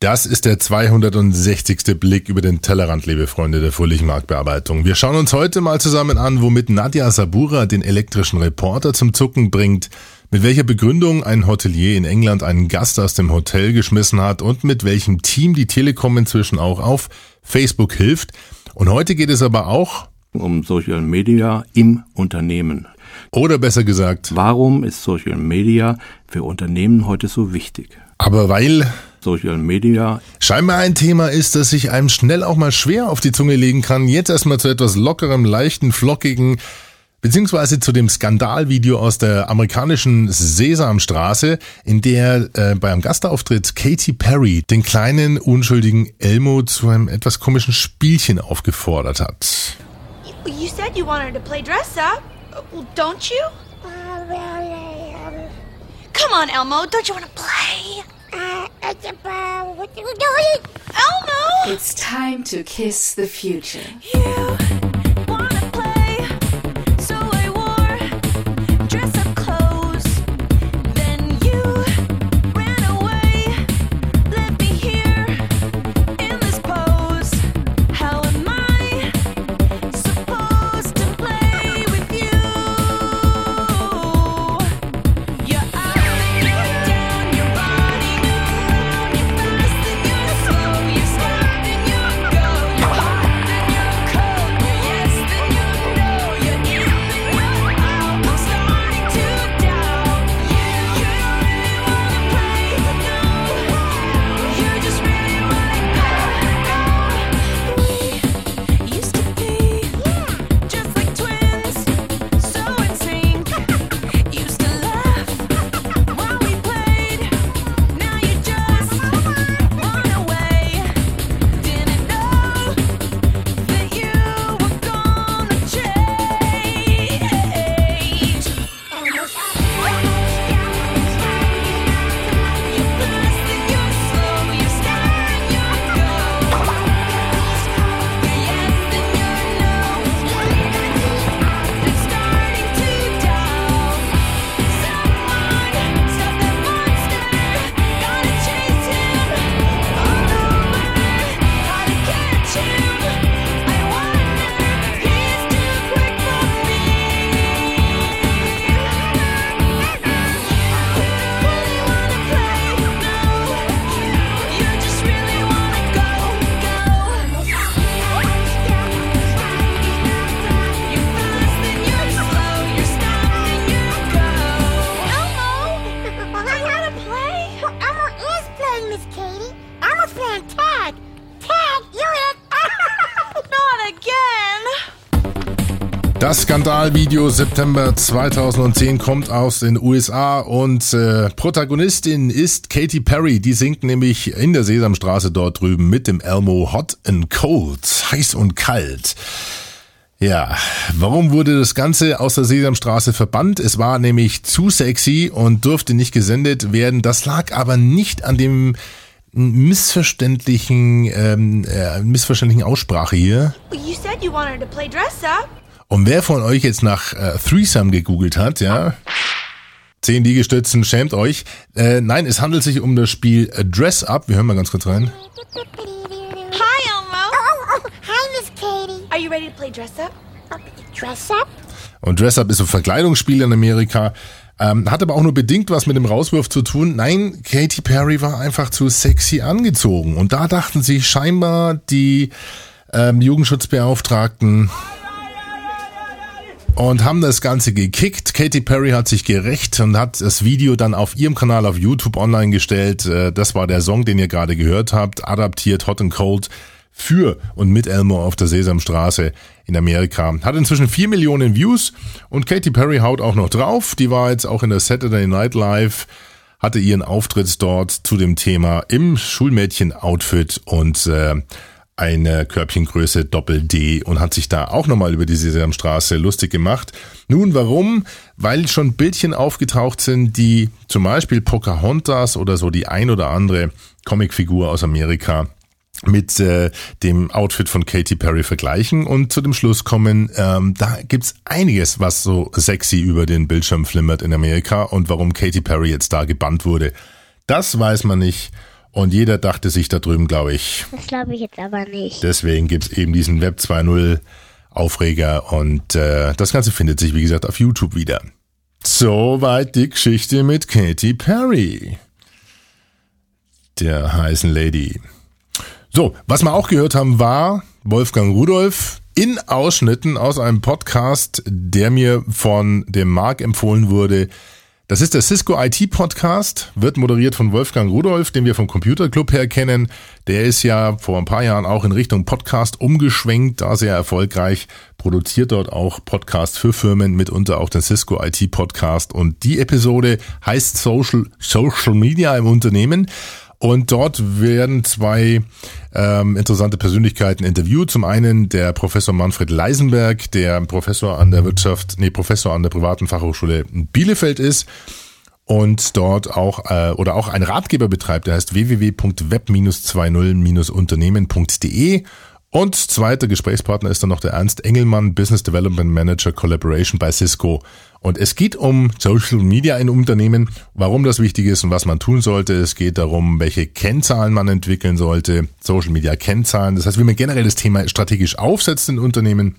Das ist der 260. Blick über den Tellerrand, liebe Freunde der fröhlichen Marktbearbeitung. Wir schauen uns heute mal zusammen an, womit Nadja Sabura den elektrischen Reporter zum Zucken bringt, mit welcher Begründung ein Hotelier in England einen Gast aus dem Hotel geschmissen hat und mit welchem Team die Telekom inzwischen auch auf Facebook hilft. Und heute geht es aber auch um Social Media im Unternehmen. Oder besser gesagt, warum ist Social Media für Unternehmen heute so wichtig? Aber weil Social Media scheinbar ein Thema ist, das sich einem schnell auch mal schwer auf die Zunge legen kann. Jetzt erstmal zu etwas lockerem, leichten, flockigen, beziehungsweise zu dem Skandalvideo aus der amerikanischen Sesamstraße, in der äh, bei einem Gastauftritt Katy Perry den kleinen, unschuldigen Elmo zu einem etwas komischen Spielchen aufgefordert hat. You said you wanted to play dress up, well, don't you? Come on, Elmo, don't you want to play? Elmo! It's time to kiss the future. You Das Skandalvideo September 2010 kommt aus den USA und äh, Protagonistin ist Katy Perry. Die singt nämlich in der Sesamstraße dort drüben mit dem Elmo Hot and Cold, heiß und kalt. Ja, warum wurde das Ganze aus der Sesamstraße verbannt? Es war nämlich zu sexy und durfte nicht gesendet werden. Das lag aber nicht an dem missverständlichen, ähm, äh, missverständlichen Aussprache hier. You said you wanted to play dress up. Und wer von euch jetzt nach äh, Threesome gegoogelt hat, ja, zehn Liegestützen, schämt euch. Äh, nein, es handelt sich um das Spiel äh, Dress Up. Wir hören mal ganz kurz rein. Hi, Elmo. Oh, oh, hi, Miss Katie. Are you ready to play dress up? Oh, dress up? Und Dress Up ist so ein Verkleidungsspiel in Amerika. Ähm, hat aber auch nur bedingt was mit dem Rauswurf zu tun. Nein, Katy Perry war einfach zu sexy angezogen. Und da dachten sich scheinbar die ähm, Jugendschutzbeauftragten und haben das Ganze gekickt. Katy Perry hat sich gerecht und hat das Video dann auf ihrem Kanal auf YouTube online gestellt. Äh, Das war der Song, den ihr gerade gehört habt, adaptiert Hot and Cold für und mit Elmo auf der Sesamstraße in Amerika. Hat inzwischen vier Millionen Views und Katy Perry haut auch noch drauf. Die war jetzt auch in der Saturday Night Live, hatte ihren Auftritt dort zu dem Thema im Schulmädchen-Outfit und äh, eine Körbchengröße Doppel D und hat sich da auch nochmal über die Sesamstraße lustig gemacht. Nun, warum? Weil schon Bildchen aufgetaucht sind, die zum Beispiel Pocahontas oder so die ein oder andere Comicfigur aus Amerika mit äh, dem Outfit von Katy Perry vergleichen und zu dem Schluss kommen, ähm, da gibt's einiges, was so sexy über den Bildschirm flimmert in Amerika und warum Katy Perry jetzt da gebannt wurde. Das weiß man nicht Und jeder dachte sich da drüben, glaube ich, Das glaube ich jetzt aber nicht. Deswegen gibt's eben diesen Web 2.0 Aufreger und äh, das Ganze findet sich, wie gesagt, auf YouTube wieder. Soweit die Geschichte mit Katy Perry, der heißen Lady. So, was wir auch gehört haben, war Wolfgang Rudolf in Ausschnitten aus einem Podcast, der mir von dem Marc empfohlen wurde. Das ist der Cisco IT Podcast, wird moderiert von Wolfgang Rudolf, den wir vom Computer Club her kennen. Der ist ja vor ein paar Jahren auch in Richtung Podcast umgeschwenkt, da sehr erfolgreich, produziert dort auch Podcasts für Firmen, mitunter auch den Cisco IT Podcast. Und die Episode heißt Social, Social Media im Unternehmen. Und dort werden zwei ähm, interessante Persönlichkeiten interviewt. Zum einen der Professor Manfred Leisenberg, der Professor an der Wirtschaft, nee, Professor an der privaten Fachhochschule Bielefeld ist und dort auch äh, oder auch einen Ratgeber betreibt, der heißt www.web-20-unternehmen.de und zweiter Gesprächspartner ist dann noch der Ernst Engelmann, Business Development Manager Collaboration bei Cisco. Und es geht um Social Media in Unternehmen, warum das wichtig ist und was man tun sollte. Es geht darum, welche Kennzahlen man entwickeln sollte, Social Media Kennzahlen. Das heißt, wie man generell das Thema strategisch aufsetzt in Unternehmen,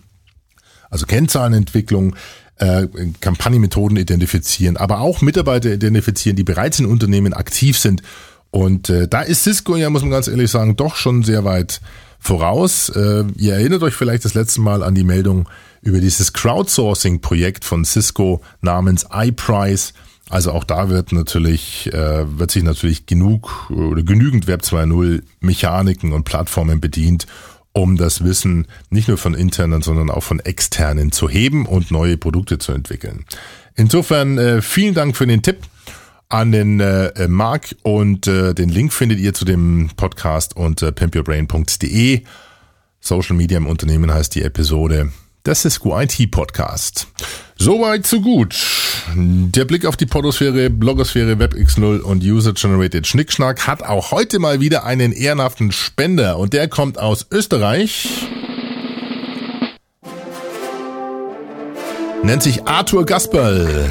also Kennzahlenentwicklung, äh, Kampagnenmethoden identifizieren, aber auch Mitarbeiter identifizieren, die bereits in Unternehmen aktiv sind. Und äh, da ist Cisco ja, muss man ganz ehrlich sagen, doch schon sehr weit voraus. Äh, ihr erinnert euch vielleicht das letzte Mal an die Meldung über dieses Crowdsourcing-Projekt von Cisco namens iPrice. Also auch da wird natürlich, äh, wird sich natürlich genug oder genügend Web 2.0 Mechaniken und Plattformen bedient, um das Wissen nicht nur von internen, sondern auch von externen zu heben und neue Produkte zu entwickeln. Insofern äh, vielen Dank für den Tipp an den äh, Marc und äh, den Link findet ihr zu dem Podcast unter pimpyourbrain.de. Social Media im Unternehmen heißt die Episode. Das ist IT Podcast. Soweit so gut. Der Blick auf die Podosphäre, Blogosphäre, WebX0 und User-Generated Schnickschnack hat auch heute mal wieder einen ehrenhaften Spender und der kommt aus Österreich. Nennt sich Arthur Gasperl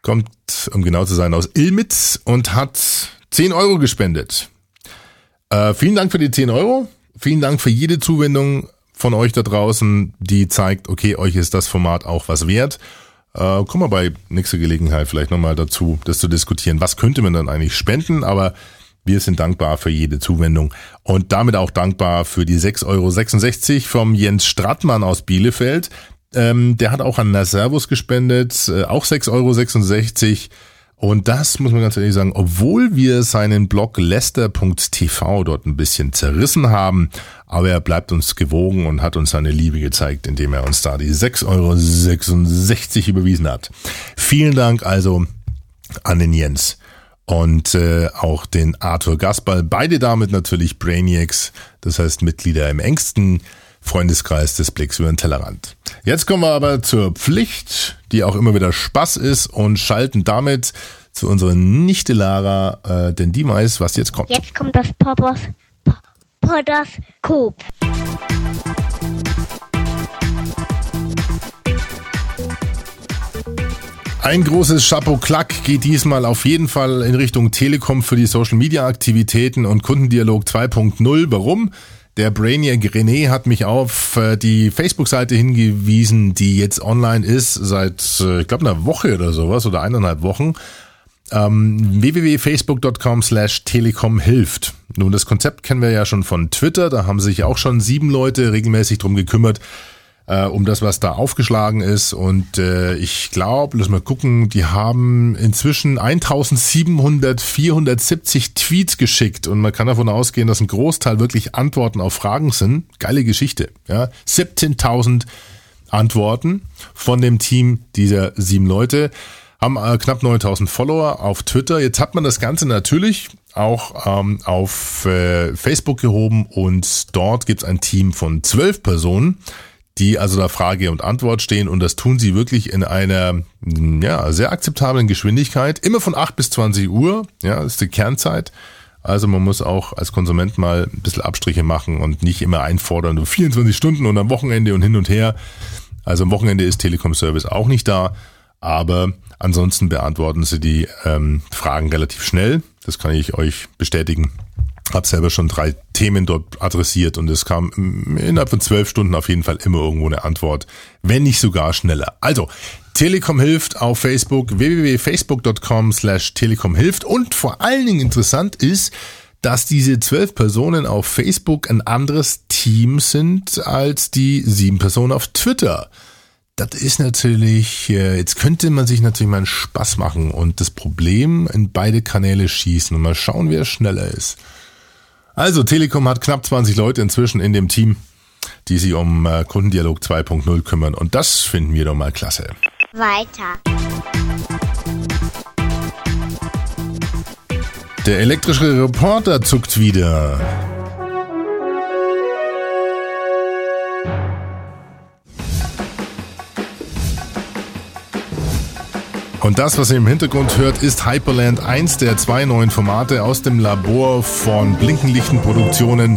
kommt, um genau zu sein, aus Ilmitz und hat 10 Euro gespendet. Äh, vielen Dank für die 10 Euro. Vielen Dank für jede Zuwendung von euch da draußen, die zeigt, okay, euch ist das Format auch was wert. Äh, kommen wir bei nächster Gelegenheit vielleicht nochmal dazu, das zu diskutieren. Was könnte man dann eigentlich spenden? Aber wir sind dankbar für jede Zuwendung und damit auch dankbar für die 6,66 Euro vom Jens Strattmann aus Bielefeld. Ähm, der hat auch an Servus gespendet, äh, auch 6,66 Euro. Und das muss man ganz ehrlich sagen, obwohl wir seinen Blog lester.tv dort ein bisschen zerrissen haben, aber er bleibt uns gewogen und hat uns seine Liebe gezeigt, indem er uns da die 6,66 Euro überwiesen hat. Vielen Dank also an den Jens und äh, auch den Arthur Gaspal. Beide damit natürlich Brainiacs, das heißt Mitglieder im engsten Freundeskreis des Blicks über den Tellerrand. Jetzt kommen wir aber zur Pflicht, die auch immer wieder Spaß ist und schalten damit zu unserer Nichte Lara, äh, denn die weiß, was jetzt kommt. Jetzt kommt das Poppers Coop. Ein großes Chapeau Klack geht diesmal auf jeden Fall in Richtung Telekom für die Social Media Aktivitäten und Kundendialog 2.0. Warum? Der Brainiac René hat mich auf äh, die Facebook-Seite hingewiesen, die jetzt online ist seit, äh, ich glaube, einer Woche oder sowas oder eineinhalb Wochen. Ähm, www.facebook.com slash telekom hilft. Nun, das Konzept kennen wir ja schon von Twitter. Da haben sich auch schon sieben Leute regelmäßig drum gekümmert, äh, um das, was da aufgeschlagen ist. Und äh, ich glaube, lass mal gucken, die haben inzwischen 1700, 470 Tweets geschickt. Und man kann davon ausgehen, dass ein Großteil wirklich Antworten auf Fragen sind. Geile Geschichte. Ja, 17.000 Antworten von dem Team dieser sieben Leute haben äh, knapp 9000 Follower auf Twitter. Jetzt hat man das Ganze natürlich auch ähm, auf äh, Facebook gehoben und dort gibt es ein Team von zwölf Personen, die also da Frage und Antwort stehen und das tun sie wirklich in einer ja, sehr akzeptablen Geschwindigkeit. Immer von 8 bis 20 Uhr, ja, ist die Kernzeit. Also man muss auch als Konsument mal ein bisschen Abstriche machen und nicht immer einfordern, nur 24 Stunden und am Wochenende und hin und her. Also am Wochenende ist Telekom Service auch nicht da, aber ansonsten beantworten sie die ähm, Fragen relativ schnell. Das kann ich euch bestätigen. Hab selber schon drei Themen dort adressiert und es kam innerhalb von zwölf Stunden auf jeden Fall immer irgendwo eine Antwort, wenn nicht sogar schneller. Also, Telekom hilft auf Facebook, www.facebook.com slash Telekom hilft und vor allen Dingen interessant ist, dass diese zwölf Personen auf Facebook ein anderes Team sind als die sieben Personen auf Twitter. Das ist natürlich, äh, jetzt könnte man sich natürlich mal einen Spaß machen und das Problem in beide Kanäle schießen und mal schauen, wer schneller ist. Also Telekom hat knapp 20 Leute inzwischen in dem Team, die sich um äh, Kundendialog 2.0 kümmern und das finden wir doch mal klasse. Weiter. Der elektrische Reporter zuckt wieder. Und das, was ihr im Hintergrund hört, ist Hyperland, eins der zwei neuen Formate aus dem Labor von Blinkenlichten Produktionen.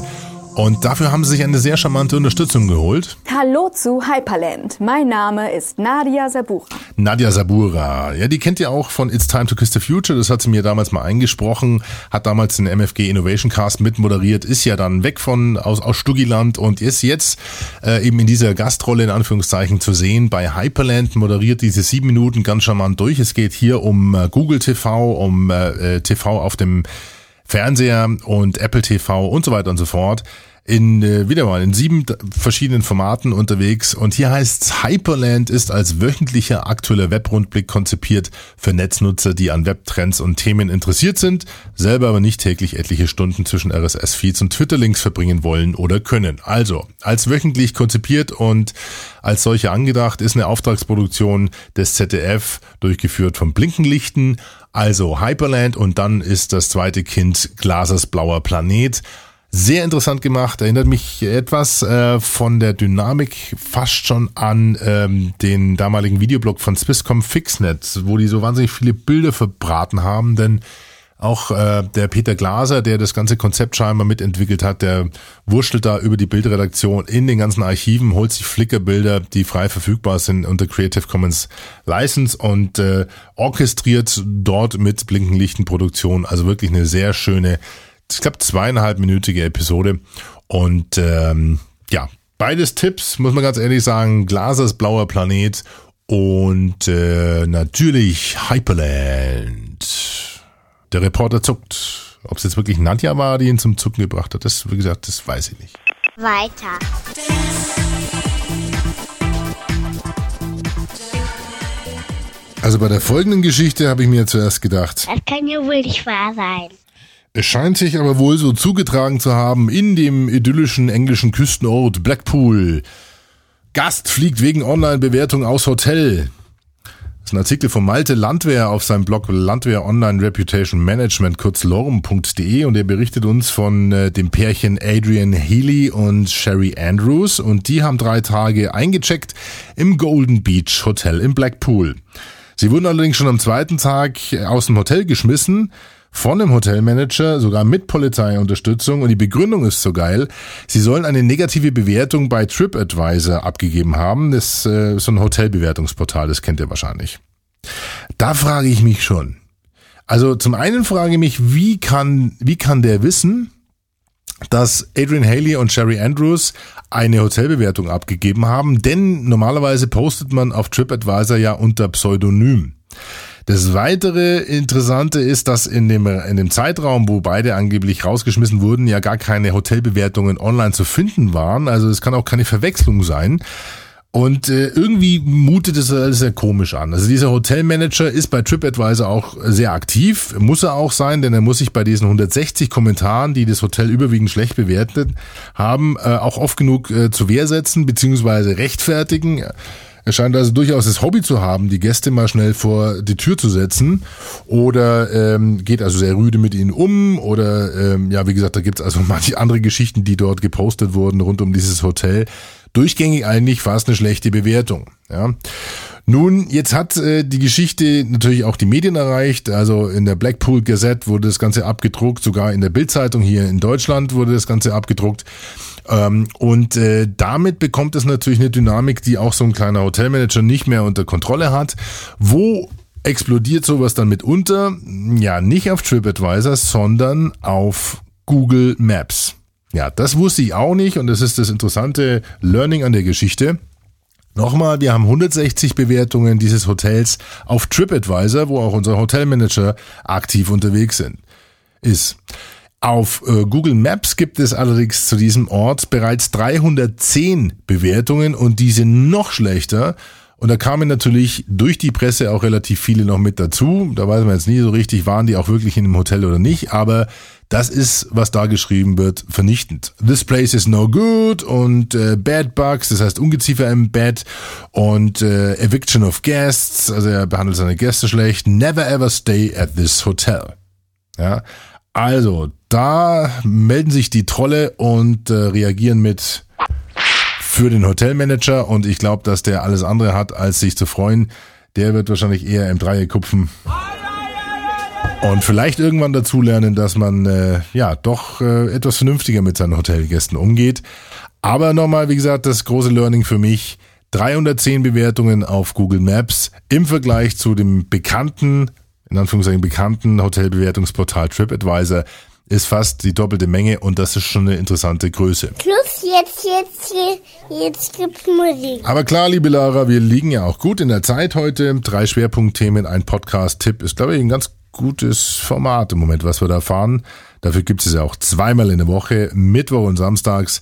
Und dafür haben sie sich eine sehr charmante Unterstützung geholt. Hallo zu Hyperland. Mein Name ist Nadia Sabura. Nadia Sabura, ja, die kennt ihr auch von It's Time to Kiss the Future. Das hat sie mir damals mal eingesprochen, hat damals den MFG Innovation Cast mitmoderiert, ist ja dann weg von aus, aus Stuggiland und ist jetzt äh, eben in dieser Gastrolle in Anführungszeichen zu sehen. Bei Hyperland moderiert diese sieben Minuten ganz charmant durch. Es geht hier um äh, Google TV, um äh, TV auf dem Fernseher und Apple TV und so weiter und so fort in äh, wieder mal in sieben verschiedenen Formaten unterwegs und hier heißt Hyperland ist als wöchentlicher aktueller Webrundblick konzipiert für Netznutzer, die an Webtrends und Themen interessiert sind, selber aber nicht täglich etliche Stunden zwischen RSS-Feeds und Twitter-Links verbringen wollen oder können. Also, als wöchentlich konzipiert und als solche angedacht ist eine Auftragsproduktion des ZDF durchgeführt von Blinkenlichten, also Hyperland und dann ist das zweite Kind Glasers blauer Planet. Sehr interessant gemacht, erinnert mich etwas äh, von der Dynamik fast schon an ähm, den damaligen Videoblog von Swisscom Fixnet, wo die so wahnsinnig viele Bilder verbraten haben, denn auch äh, der Peter Glaser, der das ganze Konzept scheinbar mitentwickelt hat, der wurschtelt da über die Bildredaktion in den ganzen Archiven, holt sich Flickr-Bilder, die frei verfügbar sind unter Creative Commons License und äh, orchestriert dort mit Blinkenlichten-Produktion. Also wirklich eine sehr schöne, ich glaube zweieinhalbminütige Episode. Und ähm, ja, beides Tipps, muss man ganz ehrlich sagen. Glasers blauer Planet und äh, natürlich Hyperland. Der Reporter zuckt. Ob es jetzt wirklich Nadja war, die ihn zum Zucken gebracht hat, das, wie gesagt, das weiß ich nicht. Weiter. Also bei der folgenden Geschichte habe ich mir zuerst gedacht, Das kann ja wohl nicht wahr sein. Es scheint sich aber wohl so zugetragen zu haben in dem idyllischen englischen Küstenort Blackpool. Gast fliegt wegen Online-Bewertung aus Hotel. Das ist ein Artikel von Malte Landwehr auf seinem Blog Landwehr Online Reputation Management, kurz lorem.de und er berichtet uns von äh, dem Pärchen Adrian Healy und Sherry Andrews und die haben drei Tage eingecheckt im Golden Beach Hotel in Blackpool. Sie wurden allerdings schon am zweiten Tag aus dem Hotel geschmissen von dem Hotelmanager, sogar mit Polizeiunterstützung und die Begründung ist so geil. Sie sollen eine negative Bewertung bei TripAdvisor abgegeben haben. Das äh, ist so ein Hotelbewertungsportal, das kennt ihr wahrscheinlich. Da frage ich mich schon. Also zum einen frage ich mich, wie kann, wie kann der wissen, dass Adrian Haley und Sherry Andrews eine Hotelbewertung abgegeben haben, denn normalerweise postet man auf TripAdvisor ja unter Pseudonym. Das weitere Interessante ist, dass in dem, in dem Zeitraum, wo beide angeblich rausgeschmissen wurden, ja gar keine Hotelbewertungen online zu finden waren. Also es kann auch keine Verwechslung sein. Und äh, irgendwie mutet es alles sehr komisch an. Also dieser Hotelmanager ist bei TripAdvisor auch sehr aktiv, muss er auch sein, denn er muss sich bei diesen 160 Kommentaren, die das Hotel überwiegend schlecht bewertet haben, äh, auch oft genug äh, zur Wehr setzen bzw. rechtfertigen. Er scheint also durchaus das Hobby zu haben, die Gäste mal schnell vor die Tür zu setzen oder ähm, geht also sehr rüde mit ihnen um oder ähm, ja, wie gesagt, da gibt's also manche andere Geschichten, die dort gepostet wurden rund um dieses Hotel. Durchgängig eigentlich fast eine schlechte Bewertung. Ja. Nun, jetzt hat äh, die Geschichte natürlich auch die Medien erreicht. Also in der Blackpool Gazette wurde das Ganze abgedruckt, sogar in der Bildzeitung hier in Deutschland wurde das Ganze abgedruckt. Ähm, und äh, damit bekommt es natürlich eine Dynamik, die auch so ein kleiner Hotelmanager nicht mehr unter Kontrolle hat. Wo explodiert sowas dann mitunter? Ja, nicht auf TripAdvisor, sondern auf Google Maps. Ja, das wusste ich auch nicht und das ist das interessante Learning an der Geschichte. Nochmal, wir haben 160 Bewertungen dieses Hotels auf TripAdvisor, wo auch unser Hotelmanager aktiv unterwegs sind, ist. Auf äh, Google Maps gibt es allerdings zu diesem Ort bereits 310 Bewertungen und die sind noch schlechter. Und da kamen natürlich durch die Presse auch relativ viele noch mit dazu. Da weiß man jetzt nie so richtig, waren die auch wirklich in dem Hotel oder nicht. Aber das ist, was da geschrieben wird, vernichtend. This place is no good und äh, bad bugs, das heißt Ungeziefer im Bett und äh, eviction of guests, also er behandelt seine Gäste schlecht. Never ever stay at this hotel. Ja, also da melden sich die Trolle und äh, reagieren mit für den Hotelmanager und ich glaube, dass der alles andere hat, als sich zu freuen. Der wird wahrscheinlich eher im Dreieck kupfen. Und vielleicht irgendwann dazulernen, dass man äh, ja doch äh, etwas vernünftiger mit seinen Hotelgästen umgeht. Aber nochmal, wie gesagt, das große Learning für mich. 310 Bewertungen auf Google Maps im Vergleich zu dem bekannten, in Anführungszeichen bekannten Hotelbewertungsportal TripAdvisor ist fast die doppelte Menge und das ist schon eine interessante Größe. Plus jetzt, jetzt, jetzt, gibt's Musik. Aber klar, liebe Lara, wir liegen ja auch gut in der Zeit heute. Drei Schwerpunktthemen, ein Podcast-Tipp ist, glaube ich, ein ganz gutes Format im Moment, was wir da fahren. Dafür gibt es ja auch zweimal in der Woche, Mittwoch und Samstags.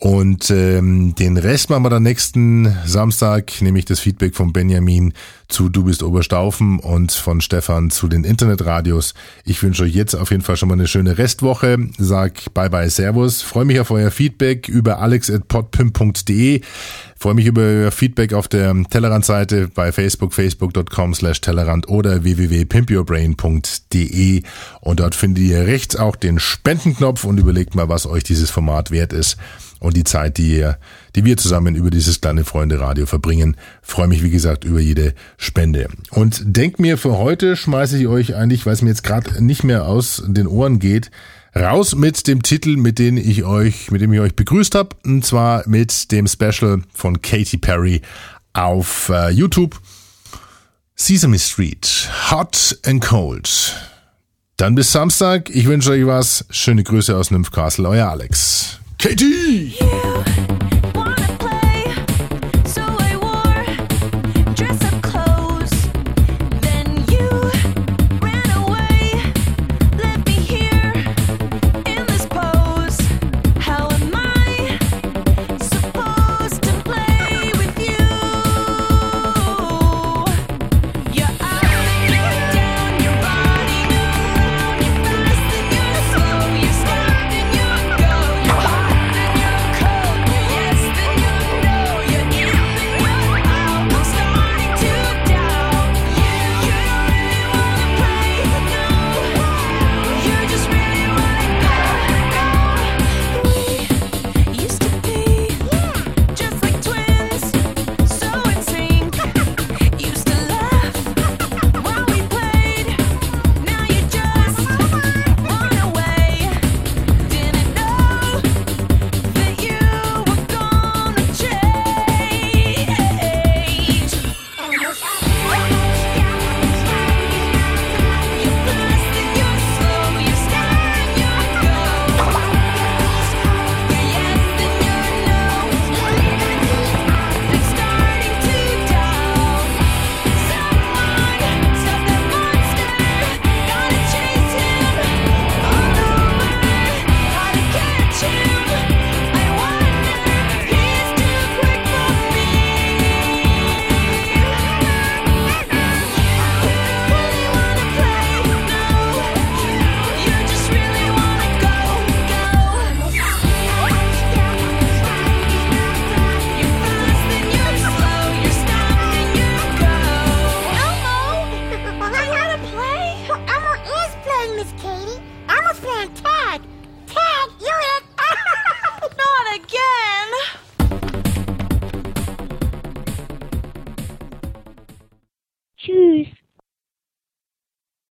Und ähm, den Rest machen wir dann nächsten Samstag, nämlich das Feedback von Benjamin zu Du bist Oberstaufen und von Stefan zu den Internetradios. Ich wünsche euch jetzt auf jeden Fall schon mal eine schöne Restwoche. Sag bye bye Servus. Freue mich auf euer Feedback über alex.podpimp.de. Freue mich über euer Feedback auf der Tellerrand-Seite bei Facebook, facebook.com slash Tellerrand oder www.pimpyourbrain.de und dort findet ihr rechts auch den Spendenknopf und überlegt mal, was euch dieses Format wert ist und die Zeit, die ihr, die wir zusammen über dieses kleine Freunde-Radio verbringen. Freue mich, wie gesagt, über jede Spende. Und denkt mir, für heute schmeiße ich euch eigentlich, weil es mir jetzt gerade nicht mehr aus den Ohren geht, raus mit dem Titel, mit dem ich euch, mit dem ich euch begrüßt habe, und zwar mit dem Special von Katy Perry auf äh, YouTube. Sesame Street, Hot and Cold. Dann bis Samstag. Ich wünsche euch was. Schöne Grüße aus Nymphcastle, euer Alex. Katie! You